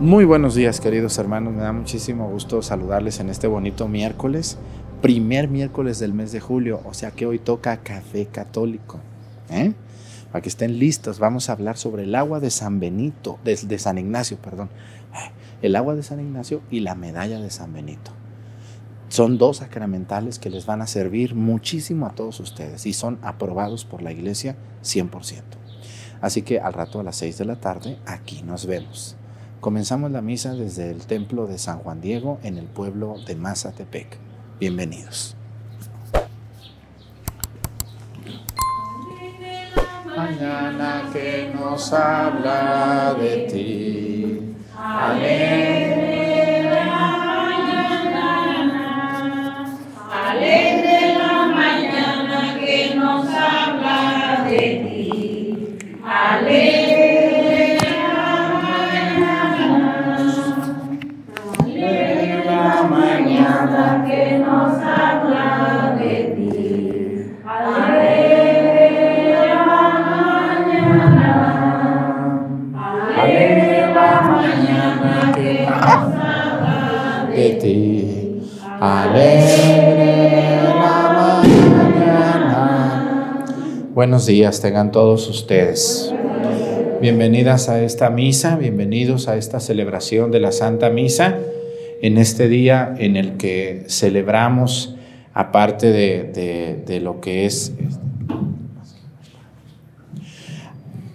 Muy buenos días queridos hermanos, me da muchísimo gusto saludarles en este bonito miércoles, primer miércoles del mes de julio, o sea que hoy toca café católico. ¿eh? Para que estén listos, vamos a hablar sobre el agua de San Benito, de, San Ignacio, perdón. El agua de San Ignacio y la medalla de San Benito. Son dos sacramentales que les van a servir muchísimo a todos ustedes y son aprobados por la iglesia 100%. Así que al rato a las 6 de la tarde aquí nos vemos. Comenzamos la misa desde el templo de San Juan Diego en el pueblo de Mazatepec. Bienvenidos. Mañana que nos habla de ti. Mañana, Buenos días tengan todos ustedes. Bienvenidas a esta misa, bienvenidos a esta celebración de la Santa Misa, en este día en el que celebramos, aparte de, de- de lo que es,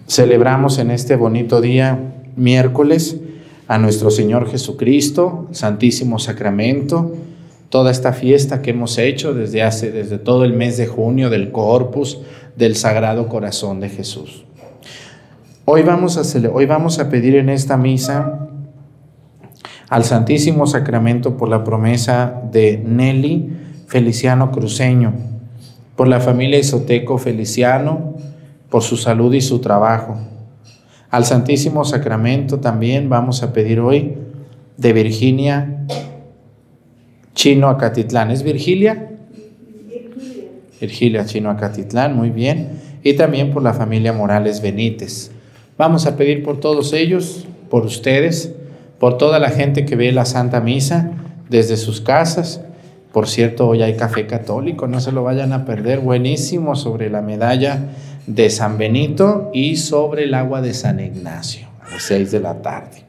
celebramos en este bonito día, miércoles, a nuestro Señor Jesucristo, Santísimo Sacramento, toda esta fiesta que hemos hecho desde hace, desde todo el mes de junio del Corpus del Sagrado Corazón de Jesús. Hoy vamos a, hoy vamos a pedir en esta misa al Santísimo Sacramento por la promesa de Nelly Feliciano Cruceño, por la familia Isoteco Feliciano, por su salud y su trabajo. Al Santísimo Sacramento también vamos a pedir hoy de Virginia Chino Acatitlán. ¿Es Virgilia? Virgilia Chino Acatitlán, muy bien. Y también por la familia Morales Benítez. Vamos a pedir por todos ellos, por ustedes, por toda la gente que ve la Santa Misa desde sus casas. Por cierto, hoy hay café católico, no se lo vayan a perder, buenísimo sobre la medalla de San Benito y sobre el agua de San Ignacio, a las 6 de la tarde.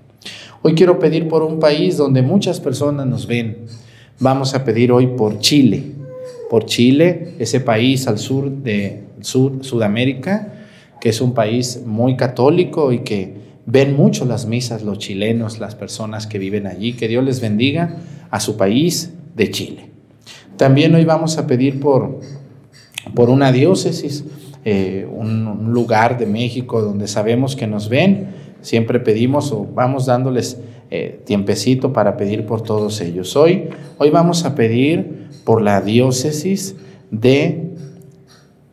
Hoy quiero pedir por un país donde muchas personas nos ven. Vamos a pedir hoy por Chile, por Chile, ese país al sur de Sudamérica, que es un país muy católico y que ven mucho las misas los chilenos, las personas que viven allí. Que Dios les bendiga a su país de Chile. También hoy vamos a pedir por, por una diócesis, eh, un, lugar de México donde sabemos que nos ven. Siempre pedimos o vamos dándoles eh, tiempecito para pedir por todos ellos. Hoy, hoy vamos a pedir por la diócesis de,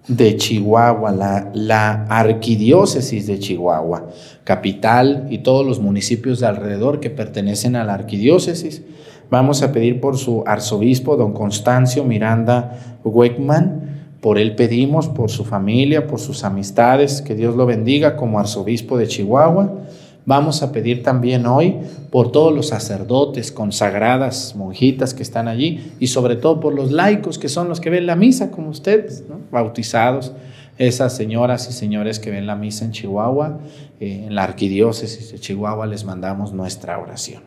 de Chihuahua, la, la arquidiócesis de Chihuahua, capital y todos los municipios de alrededor que pertenecen a la arquidiócesis. Vamos a pedir por su arzobispo, don Constancio Miranda Weckman. Por él pedimos, por su familia, por sus amistades, que Dios lo bendiga como arzobispo de Chihuahua. Vamos a pedir también hoy por todos los sacerdotes, consagradas, monjitas que están allí y sobre todo por los laicos que son los que ven la misa como ustedes, bautizados, esas señoras y señores que ven la misa en Chihuahua, eh, en la arquidiócesis de Chihuahua les mandamos nuestra oración.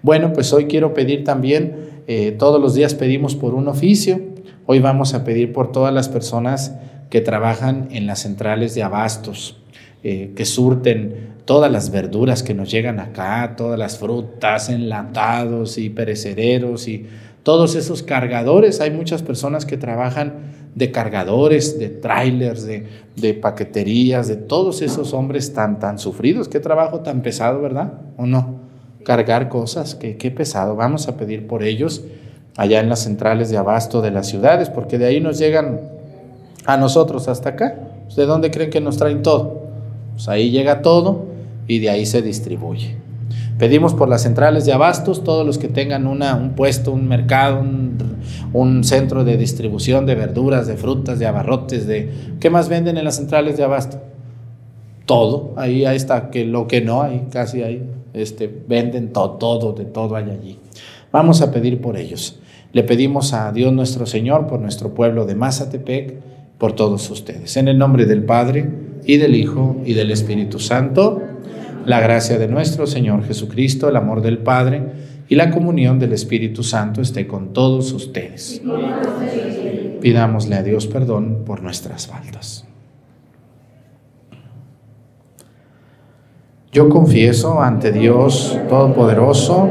Bueno, pues hoy quiero pedir también, eh, todos los días pedimos por un oficio, hoy vamos a pedir por todas las personas que trabajan en las centrales de abastos, eh, que surten todas las verduras que nos llegan acá, todas las frutas, enlatados y perecederos y todos esos cargadores. Hay muchas personas que trabajan de cargadores, de trailers, de, de paqueterías, de todos esos hombres tan, tan sufridos. Qué trabajo tan pesado, ¿verdad? ¿O no? Cargar cosas, qué, qué pesado. Vamos a pedir por ellos allá en las centrales de abasto de las ciudades, porque de ahí nos llegan a nosotros hasta acá. ¿De dónde creen que nos traen todo? Pues ahí llega todo y de ahí se distribuye. Pedimos por las centrales de abastos, todos los que tengan una, un puesto, un mercado, un, un, centro de distribución de verduras, de frutas, de abarrotes, de... ¿Qué más venden en las centrales de abasto? Todo, ahí, ahí está, que lo que no, ahí casi ahí este, venden todo, todo, de todo hay allí. Vamos a pedir por ellos. Le pedimos a Dios nuestro Señor por nuestro pueblo de Mazatepec, por todos ustedes. En el nombre del Padre, y del Hijo, y del Espíritu Santo, la gracia de nuestro Señor Jesucristo, el amor del Padre, y la comunión del Espíritu Santo esté con todos ustedes. Pidámosle a Dios perdón por nuestras faltas. Yo confieso ante Dios Todopoderoso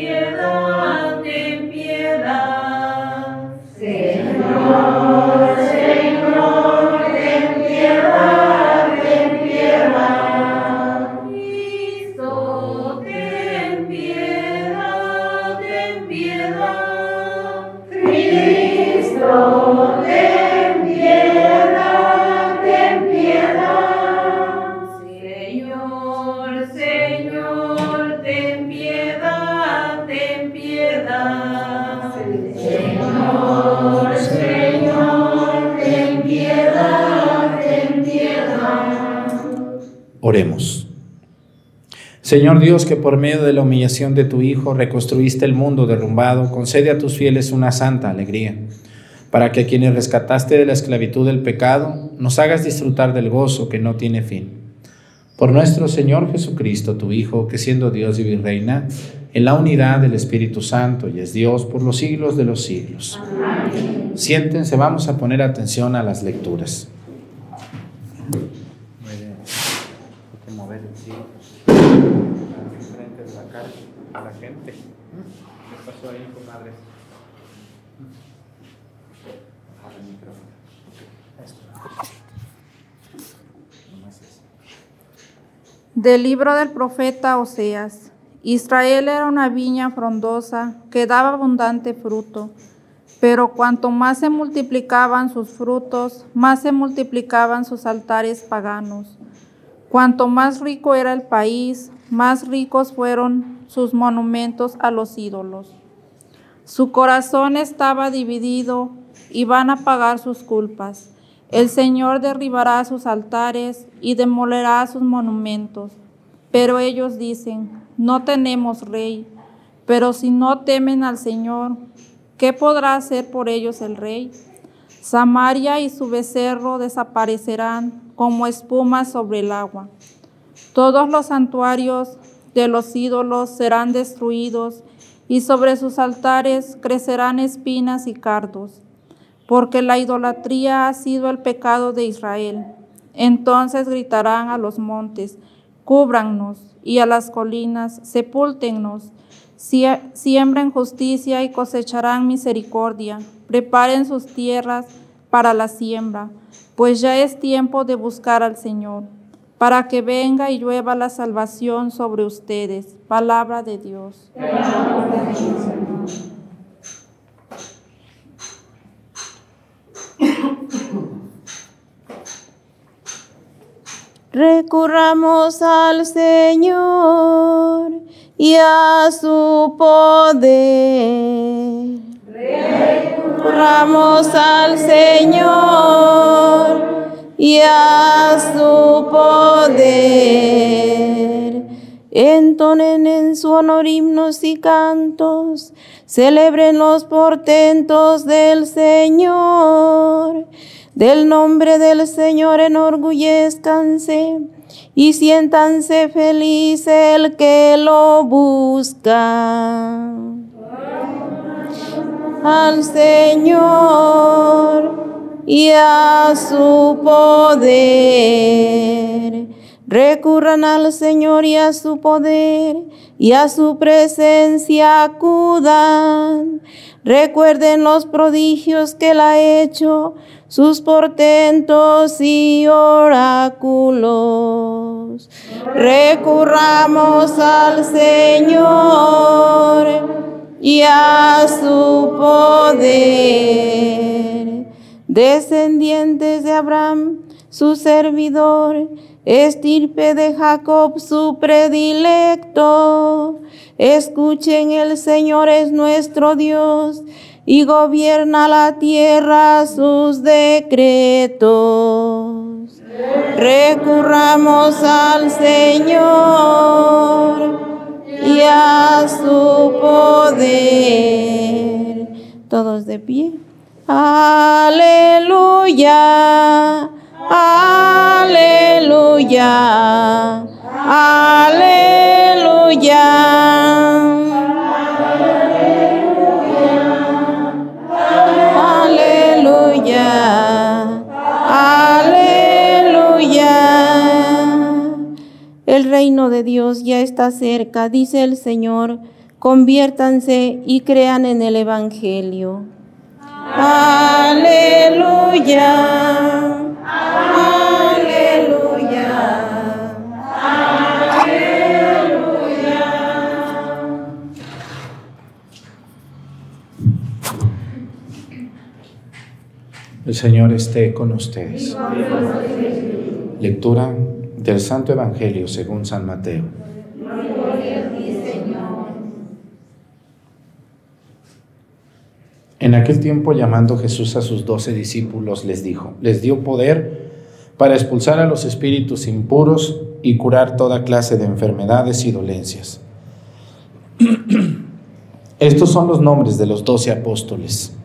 Ten piedad, Señor Dios, que por medio de la humillación de tu Hijo reconstruiste el mundo derrumbado, concede a tus fieles una santa alegría, para que a quienes rescataste de la esclavitud del pecado, nos hagas disfrutar del gozo que no tiene fin. Por nuestro Señor Jesucristo, tu Hijo, que siendo Dios y Virreina, en la unidad del Espíritu Santo y es Dios por los siglos de los siglos. Siéntense, vamos a poner atención a las lecturas. Hay que mover el sí. Frente de la cara a la gente. ¿Qué pasó ahí, comadres? Bajar el micrófono. Esto. Nomás eso. Del libro del profeta Oseas. Israel era una viña frondosa que daba abundante fruto, pero cuanto más se multiplicaban sus frutos, más se multiplicaban sus altares paganos. Cuanto más rico era el país, más ricos fueron sus monumentos a los ídolos. Su corazón estaba dividido y van a pagar sus culpas. El Señor derribará sus altares y demolerá sus monumentos. Pero ellos dicen, no tenemos rey. Pero si no temen al Señor, ¿qué podrá hacer por ellos el rey? Samaria y su becerro desaparecerán como espuma sobre el agua. Todos los santuarios de los ídolos serán destruidos y sobre sus altares crecerán espinas y cardos, porque la idolatría ha sido el pecado de Israel. Entonces gritarán a los montes, cúbrannos, y a las colinas, sepúltennos. Sie- Siembren justicia y cosecharán misericordia. Preparen sus tierras para la siembra, pues ya es tiempo de buscar al Señor, para que venga y llueva la salvación sobre ustedes. Palabra de Dios. Recurramos al Señor y a su poder. Recurramos al Señor y a su poder. Entonen en su honor himnos y cantos, celebren los portentos del Señor. Del nombre del Señor enorgullezcanse y siéntanse feliz el que lo busca. Al Señor y a su poder. Recurran al Señor y a su poder y a su presencia acudan. Recuerden los prodigios que Él ha hecho, sus portentos y oráculos. Recurramos al Señor y a su poder. Descendientes de Abraham, su servidor, estirpe de Jacob, su predilecto. Escuchen, el Señor es nuestro Dios y gobierna la tierra sus decretos. Recurramos al Señor y a su poder. Todos de pie. Aleluya, aleluya, aleluya. El reino de Dios ya está cerca, dice el Señor. Conviértanse y crean en el Evangelio. Aleluya. Aleluya. El Señor esté con ustedes. Lectura del Santo Evangelio según San Mateo. En aquel tiempo llamando Jesús a sus doce discípulos les dijo, les dio poder para expulsar a los espíritus impuros y curar toda clase de enfermedades y dolencias. Estos son los nombres de los doce apóstoles.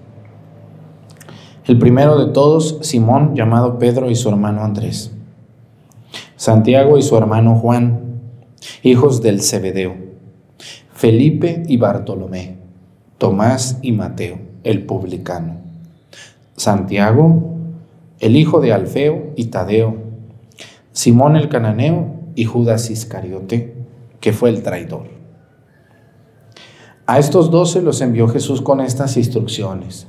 El primero de todos, Simón, llamado Pedro, y su hermano Andrés. Santiago y su hermano Juan, hijos del Zebedeo. Felipe y Bartolomé. Tomás y Mateo, el publicano. Santiago, el hijo de Alfeo y Tadeo. Simón el cananeo y Judas Iscariote, que fue el traidor. A estos doce los envió Jesús con estas instrucciones.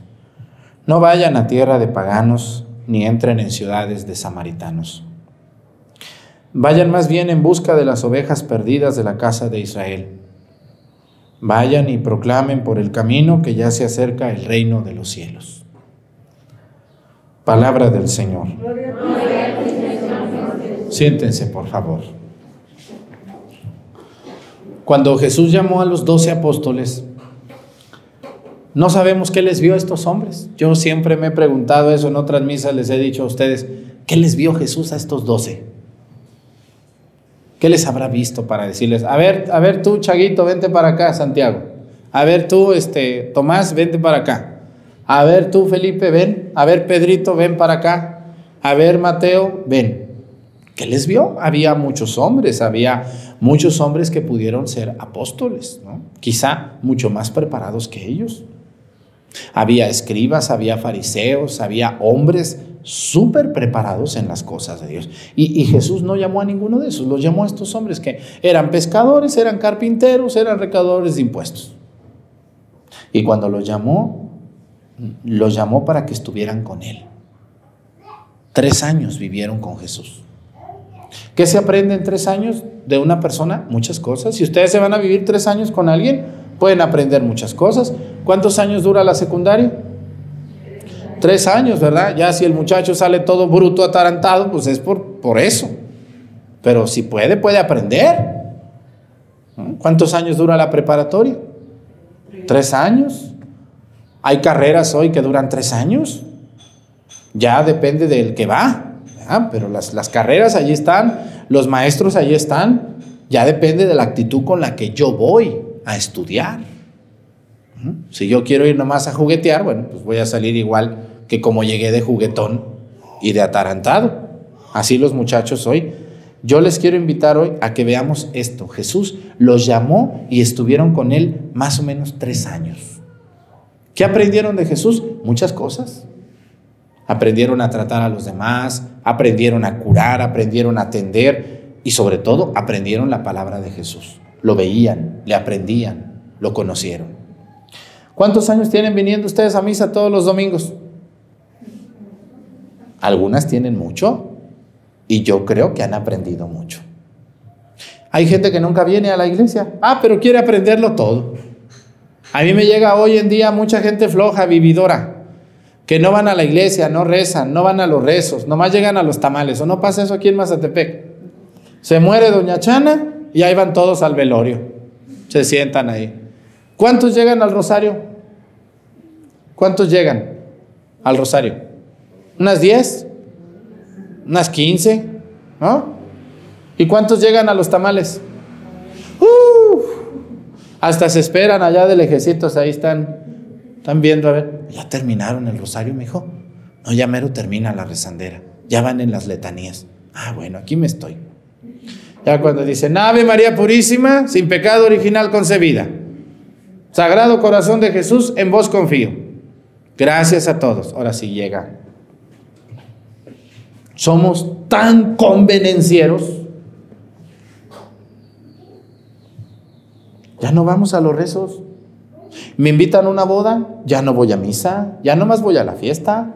No vayan a tierra de paganos, ni entren en ciudades de samaritanos. Vayan más bien en busca de las ovejas perdidas de la casa de Israel. Vayan y proclamen por el camino que ya se acerca el reino de los cielos. Palabra del Señor. Siéntense, por favor. Cuando Jesús llamó a los doce apóstoles, no sabemos qué les vio a estos hombres. Yo siempre me he preguntado eso en otras misas, les he dicho a ustedes, ¿qué les vio Jesús a estos doce? ¿Qué les habrá visto para decirles, a ver, a ver tú, Chaguito, vente para acá, Santiago. A ver tú, este, Tomás, vente para acá. A ver tú, Felipe, ven. A ver, Pedrito, ven para acá. A ver, Mateo, ven. ¿Qué les vio? Había muchos hombres, había muchos hombres que pudieron ser apóstoles, ¿no? quizá mucho más preparados que ellos. Había escribas, había fariseos, había hombres súper preparados en las cosas de Dios. Y, y, Jesús no llamó a ninguno de esos, los llamó a estos hombres que eran pescadores, eran carpinteros, eran recaudadores de impuestos. Y cuando los llamó, los llamó para que estuvieran con Él. Tres años vivieron con Jesús. ¿Qué se aprende en tres años de una persona? Muchas cosas. Si ustedes se van a vivir tres años con alguien, pueden aprender muchas cosas. ¿Cuántos años dura la secundaria? Tres años, ¿verdad? Ya si el muchacho sale todo bruto, atarantado, pues es por, por eso. Pero si puede, puede aprender. ¿Cuántos años dura la preparatoria? Tres años. Hay carreras hoy que duran tres años. Ya depende del que va. Pero las, las carreras allí están, los maestros allí están. Ya depende de la actitud con la que yo voy a estudiar. Si yo quiero ir nomás a juguetear, bueno, pues voy a salir igual que como llegué de juguetón y de atarantado. Así los muchachos hoy. Yo les quiero invitar hoy a que veamos esto. Jesús los llamó y estuvieron con él más o menos tres años. ¿Qué aprendieron de Jesús? Muchas cosas. Aprendieron a tratar a los demás, aprendieron a curar, aprendieron a atender y sobre todo aprendieron la palabra de Jesús. Lo veían, le aprendían, lo conocieron. ¿Cuántos años tienen viniendo ustedes a misa todos los domingos? Algunas tienen mucho y yo creo que han aprendido mucho. Hay gente que nunca viene a la iglesia. Ah, pero quiere aprenderlo todo. A mí me llega hoy en día mucha gente floja, vividora, que no van a la iglesia, no rezan, no van a los rezos, nomás llegan a los tamales. ¿O no pasa eso aquí en Mazatepec? Se muere Doña Chana y ahí van todos al velorio. Se sientan ahí. ¿Cuántos llegan al rosario? ¿Cuántos llegan al rosario? ¿Unas 10? ¿Unas 15? ¿No? ¿Y cuántos llegan a los tamales? hasta se esperan allá de lejecitos, ahí están, están viendo, a ver, ya terminaron el rosario, me dijo. No, ya mero termina la rezandera, ya van en las letanías. Ah, bueno, aquí me estoy. Ya cuando dicen, Ave María Purísima, sin pecado original concebida. Sagrado Corazón de Jesús, en vos confío. Gracias a todos. Ahora sí llega. Somos tan convenencieros Ya no vamos a los rezos. Me invitan a una boda, ya no voy a misa, ya no más voy a la fiesta.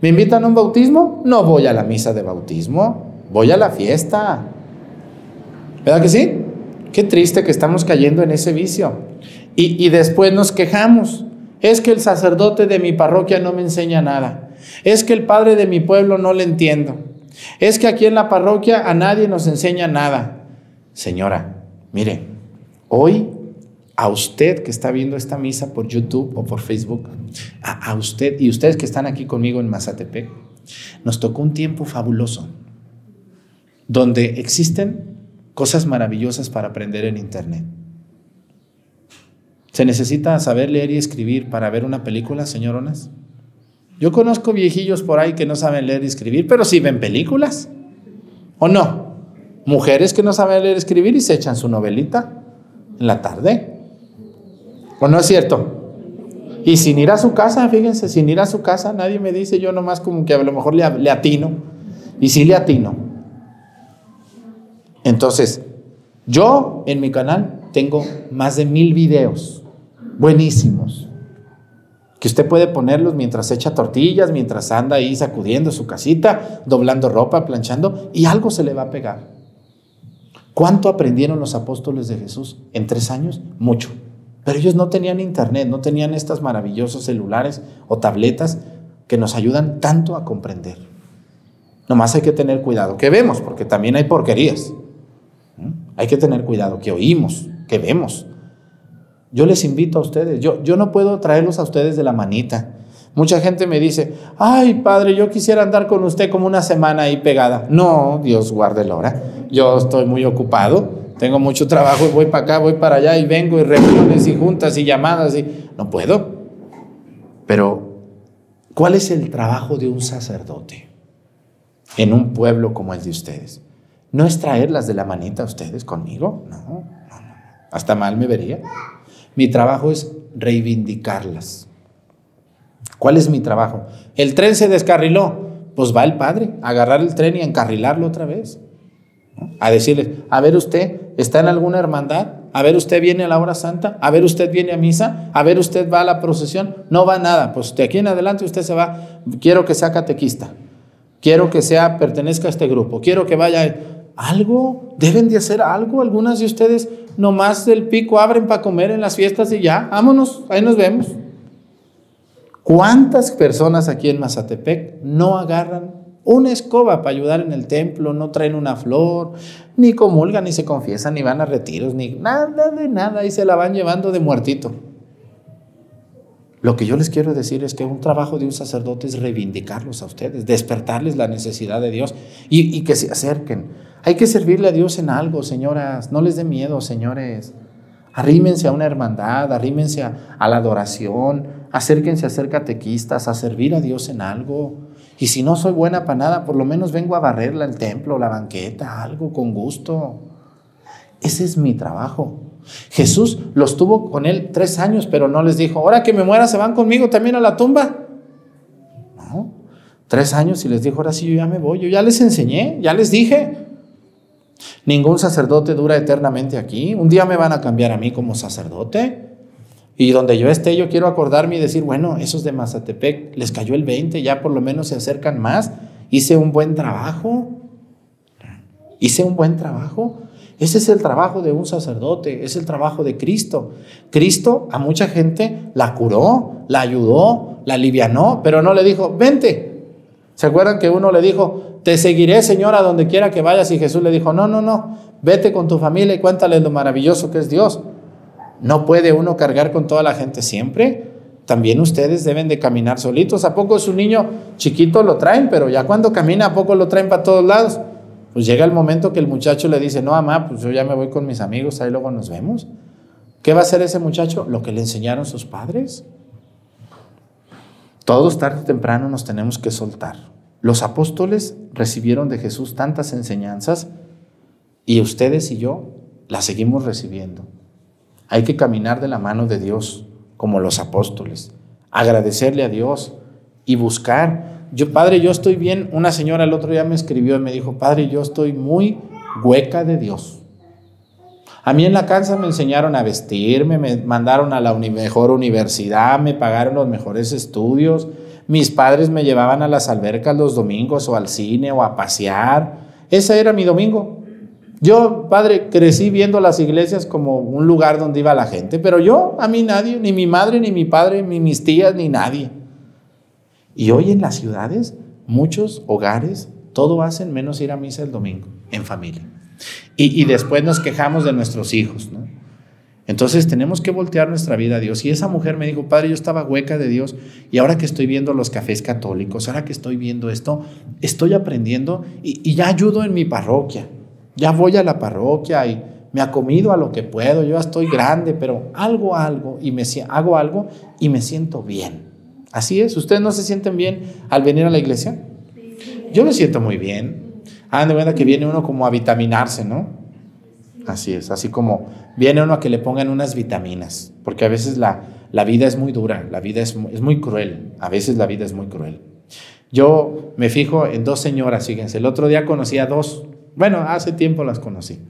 Me invitan a un bautismo, no voy a la misa de bautismo, voy a la fiesta. ¿Verdad que sí? Qué triste que estamos cayendo en ese vicio. Y, y después nos quejamos. Es que el sacerdote de mi parroquia no me enseña nada. Es que el padre de mi pueblo no le entiendo. Es que aquí en la parroquia a nadie nos enseña nada. Señora, mire, Hoy, a usted que está viendo esta misa por YouTube o por Facebook, a, usted y ustedes que están aquí conmigo en Mazatepec, nos tocó un tiempo fabuloso, donde existen cosas maravillosas para aprender en Internet. ¿Se necesita saber leer y escribir para ver una película, señoronas? Yo conozco viejillos por ahí que no saben leer y escribir, pero sí ven películas. ¿O no? Mujeres que no saben leer y escribir y se echan su novelita en la tarde. ¿O no es cierto? Y sin ir a su casa, fíjense, sin ir a su casa, nadie me dice, yo nomás como que a lo mejor le, le atino. Y sí le atino. Entonces, yo en mi canal tengo más de mil videos buenísimos que usted puede ponerlos mientras echa tortillas, mientras anda ahí sacudiendo su casita, doblando ropa, planchando, y algo se le va a pegar. ¿Cuánto aprendieron los apóstoles de Jesús en tres años? Mucho. Pero ellos no tenían internet, no tenían estas maravillosos celulares o tabletas que nos ayudan tanto a comprender. Nomás hay que tener cuidado, que vemos, porque también hay porquerías. ¿Mm? Hay que tener cuidado, que oímos, que vemos. Yo les invito a ustedes, yo, yo no puedo traerlos a ustedes de la manita. Mucha gente me dice, ay padre, yo quisiera andar con usted como una semana ahí pegada. No, Dios guarde la hora. Yo estoy muy ocupado, tengo mucho trabajo y voy para acá, voy para allá y vengo y reuniones y juntas y llamadas y no puedo. Pero, ¿cuál es el trabajo de un sacerdote en un pueblo como el de ustedes? ¿No es traerlas de la manita a ustedes conmigo? No, no, no. Hasta mal me vería. Mi trabajo es reivindicarlas ¿Cuál es mi trabajo? El tren se descarriló. Pues va el padre a agarrar el tren y encarrilarlo otra vez. A decirle, a ver usted, ¿está en alguna hermandad? A ver usted viene a la hora santa, a ver usted viene a misa, a ver usted va a la procesión, no va nada, pues de aquí en adelante usted se va, quiero que sea catequista, quiero que sea, pertenezca a este grupo, quiero que vaya, algo, deben de hacer algo, algunas de ustedes nomás del pico abren para comer en las fiestas y ya, vámonos, ahí nos vemos. ¿Cuántas personas aquí en Mazatepec no agarran una escoba para ayudar en el templo, no traen una flor, ni comulgan, ni se confiesan, ni van a retiros, ni nada de nada, y se la van llevando de muertito? Lo que yo les quiero decir es que un trabajo de un sacerdote es reivindicarlos a ustedes, despertarles la necesidad de Dios y, que se acerquen. Hay que servirle a Dios en algo, señoras, no les dé miedo, señores. Arrímense a una hermandad, arrímense a la adoración, acérquense a ser catequistas, a servir a Dios en algo. Y si no soy buena para nada, por lo menos vengo a barrerla el templo, la banqueta, algo con gusto. Ese es mi trabajo. Jesús los tuvo con él tres años, pero no les dijo, ahora que me muera, se van conmigo también a la tumba. No, tres años y les dijo, ahora sí, yo ya me voy, yo ya les enseñé, ya les dije. Ningún sacerdote dura eternamente aquí. Un día me van a cambiar a mí como sacerdote. Y donde yo esté, yo quiero acordarme y decir, bueno, esos de Mazatepec les cayó el 20, ya por lo menos se acercan más hice un buen trabajo. Hice un buen trabajo. Ese es el trabajo de un sacerdote, es el trabajo de Cristo. Cristo a mucha gente la curó, la ayudó, la alivianó, pero no le dijo, vente. ¿Se acuerdan que uno le dijo, te seguiré, Señor, a donde quiera que vayas? Y Jesús le dijo, no, no, no, vete con tu familia y cuéntale lo maravilloso que es Dios. No puede uno cargar con toda la gente siempre. También ustedes deben de caminar solitos. ¿A poco su niño chiquito lo traen? Pero ya cuando camina, ¿a poco lo traen para todos lados? Pues llega el momento que el muchacho le dice, no, mamá, pues yo ya me voy con mis amigos, ahí luego nos vemos. ¿Qué va a hacer ese muchacho? Lo que le enseñaron sus padres. Todos tarde o temprano nos tenemos que soltar. Los apóstoles recibieron de Jesús tantas enseñanzas y ustedes y yo las seguimos recibiendo. Hay que caminar de la mano de Dios como los apóstoles, agradecerle a Dios y buscar yo, padre, yo estoy bien. Una señora el otro día me escribió y me dijo, padre, yo estoy muy hueca de Dios. A mí en la casa me enseñaron a vestirme, me mandaron a la mejor universidad, me pagaron los mejores estudios. Mis padres me llevaban a las albercas los domingos o al cine o a pasear. Ese era mi domingo. Yo, padre, crecí viendo las iglesias como un lugar donde iba la gente, pero yo, a mí nadie, ni mi madre, ni mi padre, ni mis tías, ni nadie. Y hoy en las ciudades, muchos hogares, todo hacen menos ir a misa el domingo, en familia. Y, después nos quejamos de nuestros hijos, ¿no? Entonces tenemos que voltear nuestra vida a Dios. Y esa mujer me dijo, padre, yo estaba hueca de Dios y ahora que estoy viendo los cafés católicos, ahora que estoy viendo esto, estoy aprendiendo y, y ya ayudo en mi parroquia. Ya voy a la parroquia y me acomido a lo que puedo. Yo ya estoy grande, pero algo, algo y me hago algo y me siento bien. Así es, ¿ustedes no se sienten bien al venir a la iglesia? Yo me siento muy bien. Ah, de verdad que viene uno como a vitaminarse, ¿no? Así es, así como viene uno a que le pongan unas vitaminas, porque a veces la, la vida es muy dura, la vida es, es muy cruel, a veces la vida es muy cruel. Yo me fijo en dos señoras, fíjense, el otro día conocí a dos, bueno, hace tiempo las conocí.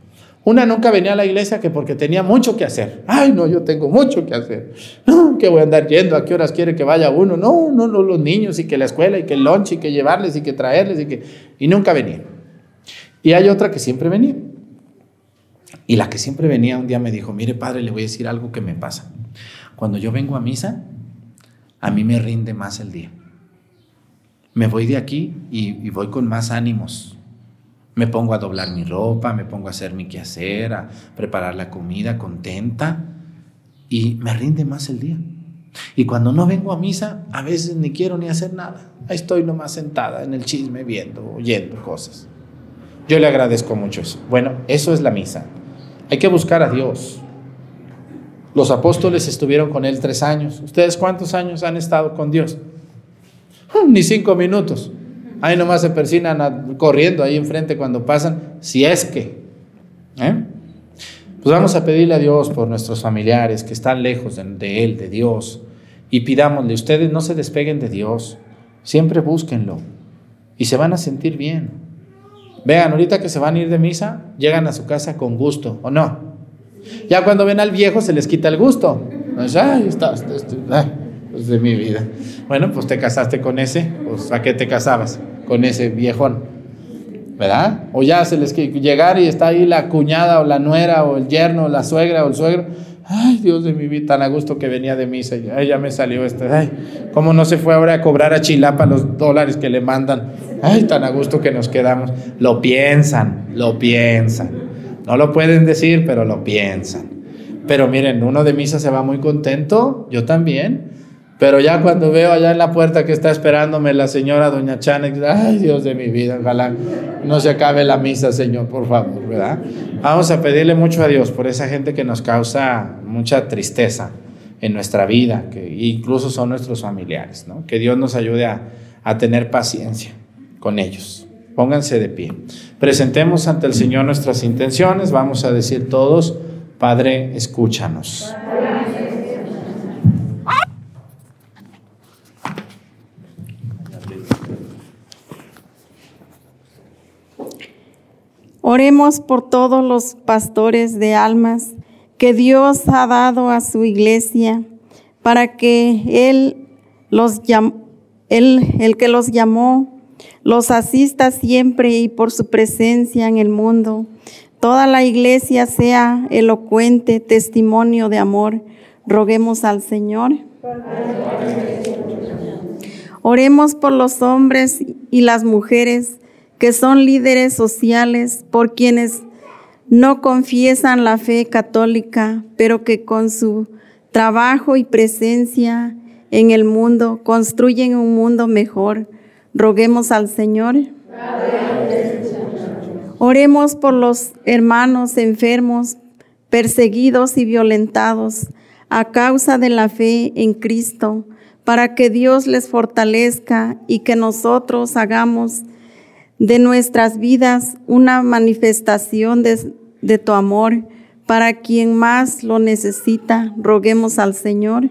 Una nunca venía a la iglesia que porque tenía mucho que hacer. Ay, no, yo tengo mucho que hacer. No, que voy a andar yendo, a qué horas quiere que vaya uno. No, no, no, los niños y que la escuela y que el lunch y que llevarles y que traerles y que... Y nunca venía. Y hay otra que siempre venía. Y la que siempre venía un día me dijo, mire padre, le voy a decir algo que me pasa. Cuando yo vengo a misa, a mí me rinde más el día. Me voy de aquí y, voy con más ánimos, me pongo a doblar mi ropa, me pongo a hacer mi quehacer, a preparar la comida contenta y me rinde más el día. Y cuando no vengo a misa, a veces ni quiero ni hacer nada. Ahí estoy nomás sentada en el chisme viendo, oyendo cosas. Yo le agradezco mucho eso. Bueno, eso es la misa. Hay que buscar a Dios. Los apóstoles estuvieron con Él tres años. ¿Ustedes cuántos años han estado con Dios? Ni cinco minutos. Ahí nomás se persinan corriendo ahí enfrente cuando pasan, si es que. ¿eh? Pues vamos a pedirle a Dios por nuestros familiares que están lejos de, Él, de Dios, y pidámosle, ustedes no se despeguen de Dios, siempre búsquenlo y se van a sentir bien. Vean, ahorita que se van a ir de misa, llegan a su casa con gusto, ¿o no? Ya cuando ven al viejo se les quita el gusto. Ay, está, pues, de mi vida. Bueno, pues te casaste con ese, pues ¿a qué te casabas? Con ese viejón, ¿verdad? O ya se les quiere llegar y está ahí la cuñada o la nuera o el yerno o la suegra o el suegro. Ay, Dios de mi vida, tan a gusto que venía de misa. Ay, ya me salió este. Ay, ¿cómo no se fue ahora a cobrar a Chilapa los dólares que le mandan? Ay, tan a gusto que nos quedamos. Lo piensan, lo piensan. No lo pueden decir, pero lo piensan. Pero miren, uno de misa se va muy contento, yo también. Pero ya cuando veo allá en la puerta que está esperándome la señora doña Chanex, ay Dios de mi vida, ojalá no se acabe la misa, Señor, por favor, ¿verdad? Vamos a pedirle mucho a Dios por esa gente que nos causa mucha tristeza en nuestra vida, que incluso son nuestros familiares, ¿no? Que Dios nos ayude a, a tener paciencia con ellos. Pónganse de pie. Presentemos ante el Señor nuestras intenciones. Vamos a decir todos, Padre, escúchanos. Oremos por todos los pastores de almas que Dios ha dado a su iglesia para que Él los el que los llamó los asista siempre y por su presencia en el mundo. Toda la iglesia sea elocuente testimonio de amor. Roguemos al Señor. Oremos por los hombres y las mujeres que son líderes sociales, por quienes no confiesan la fe católica, pero que con su trabajo y presencia en el mundo construyen un mundo mejor. Roguemos al Señor. Oremos por los hermanos enfermos, perseguidos y violentados a causa de la fe en Cristo para que Dios les fortalezca y que nosotros hagamos de nuestras vidas una manifestación de, tu amor para quien más lo necesita. Roguemos al Señor.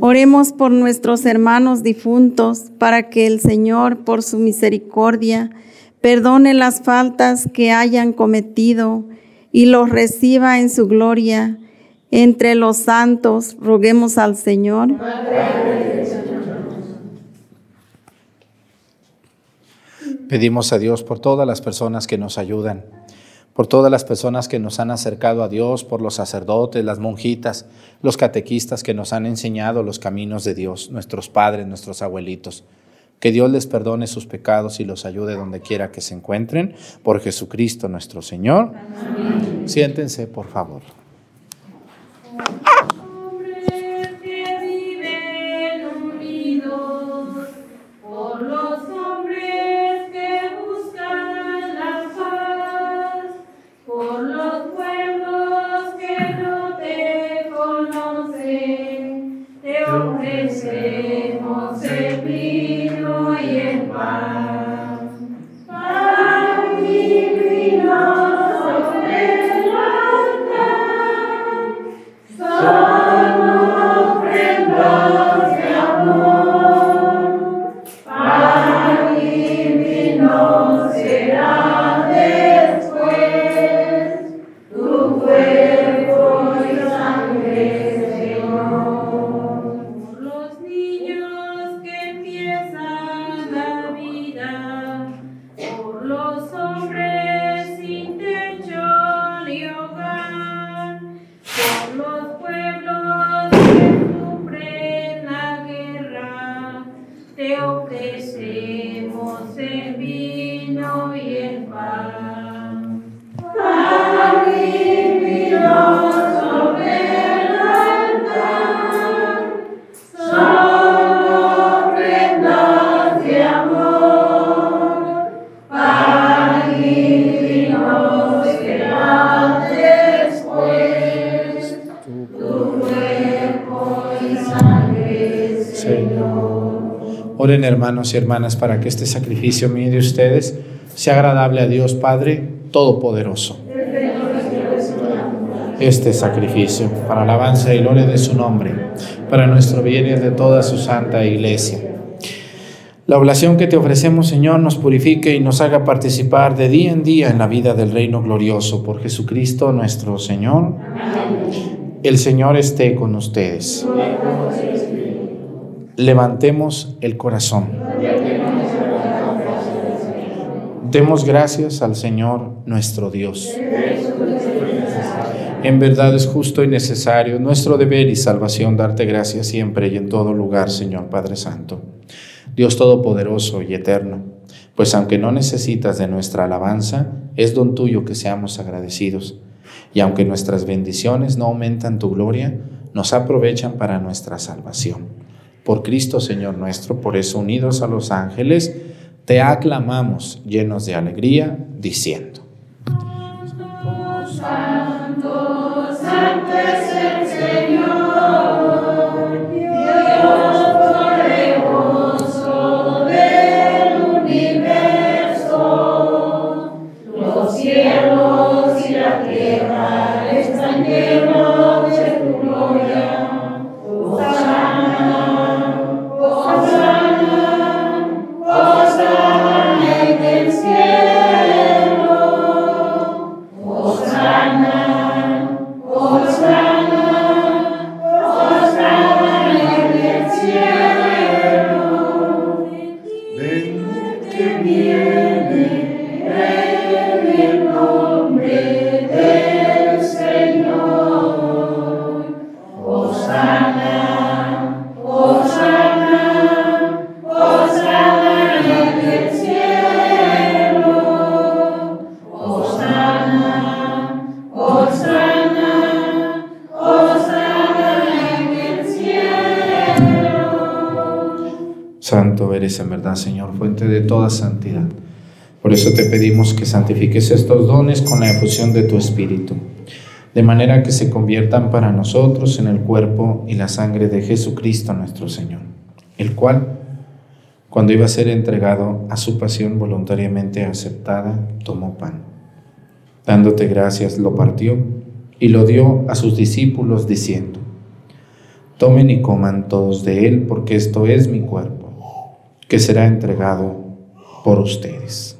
Oremos por nuestros hermanos difuntos para que el Señor, por su misericordia, perdone las faltas que hayan cometido y los reciba en su gloria entre los santos, roguemos al Señor. Pedimos a Dios por todas las personas que nos ayudan, por todas las personas que nos han acercado a Dios, por los sacerdotes, las monjitas, los catequistas que nos han enseñado los caminos de Dios, nuestros padres, nuestros abuelitos. Que Dios les perdone sus pecados y los ayude donde quiera que se encuentren, por Jesucristo nuestro Señor. Siéntense, por favor. Y hermanas para que este sacrificio mío de ustedes sea agradable a Dios Padre Todopoderoso. Este sacrificio para alabanza y gloria de su nombre, para nuestro bien y de toda su santa iglesia. La oblación que te ofrecemos, Señor, nos purifique y nos haga participar de día en día en la vida del reino glorioso por Jesucristo nuestro Señor. El Señor esté con ustedes. Levantemos el corazón. Demos gracias al Señor nuestro Dios. En verdad es justo y necesario nuestro deber y salvación darte gracias siempre y en todo lugar, Señor Padre Santo. Dios Todopoderoso y Eterno, pues aunque no necesitas de nuestra alabanza, es don tuyo que seamos agradecidos. Y aunque nuestras bendiciones no aumentan tu gloria, nos aprovechan para nuestra salvación. Por Cristo Señor nuestro, por eso unidos a los ángeles, te aclamamos llenos de alegría, diciendo. Santo, santo es pedimos que santifiques estos dones con la efusión de tu Espíritu, de manera que se conviertan para nosotros en el cuerpo y la sangre de Jesucristo nuestro Señor, el cual, cuando iba a ser entregado a su pasión voluntariamente aceptada, tomó pan. Dándote gracias, lo partió y lo dio a sus discípulos diciendo, Tomen y coman todos de él, porque esto es mi cuerpo, que será entregado por ustedes.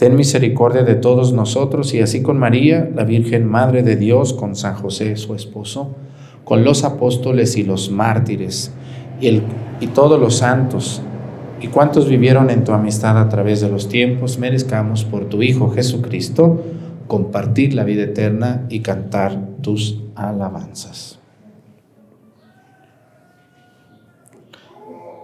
Ten misericordia de todos nosotros y así con María, la Virgen Madre de Dios, con San José, su esposo, con los apóstoles y los mártires y, el, y todos los santos y cuantos vivieron en tu amistad a través de los tiempos, merezcamos por tu Hijo Jesucristo compartir la vida eterna y cantar tus alabanzas.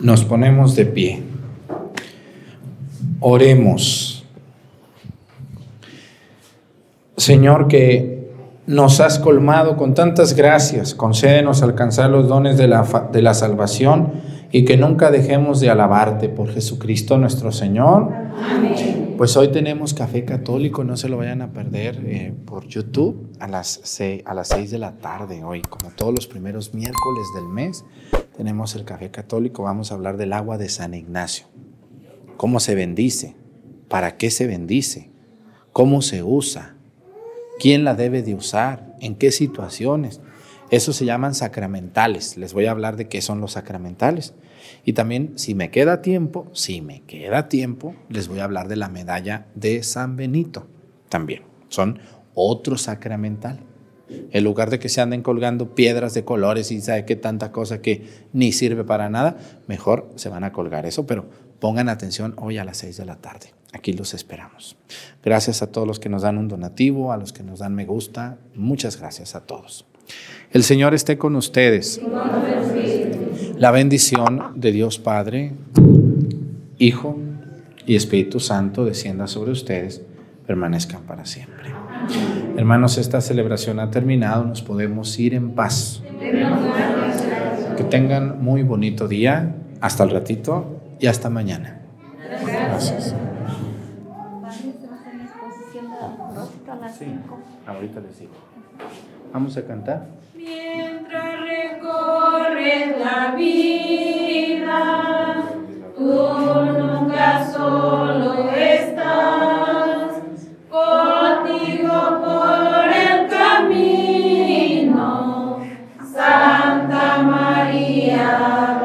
Nos ponemos de pie. Oremos. Señor, que nos has colmado con tantas gracias, concédenos alcanzar los dones de la, de la salvación y que nunca dejemos de alabarte por Jesucristo nuestro Señor. Pues hoy tenemos café católico, no se lo vayan a perder eh, por YouTube a las, se- a las 6 de la tarde hoy, como todos los primeros miércoles del mes. Tenemos el café católico, vamos a hablar del agua de San Ignacio. ¿Cómo se bendice? ¿Para qué se bendice? ¿Cómo se usa? ¿Quién la debe de usar? ¿En qué situaciones? Eso se llaman sacramentales. Les voy a hablar de qué son los sacramentales. Y también, si me queda tiempo, si me queda tiempo, les voy a hablar de la medalla de San Benito. También son otro sacramental. En lugar de que se anden colgando piedras de colores y sabe qué tanta cosa que ni sirve para nada, mejor se van a colgar eso, pero pongan atención hoy a las 6 de la tarde. Aquí los esperamos. Gracias a todos los que nos dan un donativo, a los que nos dan me gusta. Muchas gracias a todos. El Señor esté con ustedes. La bendición de Dios Padre, Hijo y Espíritu Santo descienda sobre ustedes permanezcan para siempre. Hermanos, esta celebración ha terminado, nos podemos ir en paz. Que tengan muy bonito día, hasta el ratito y hasta mañana. Gracias. Ahorita les digo. Vamos a cantar. Mientras recorres la vida, tú nunca solo estás. Contigo por el camino, Santa María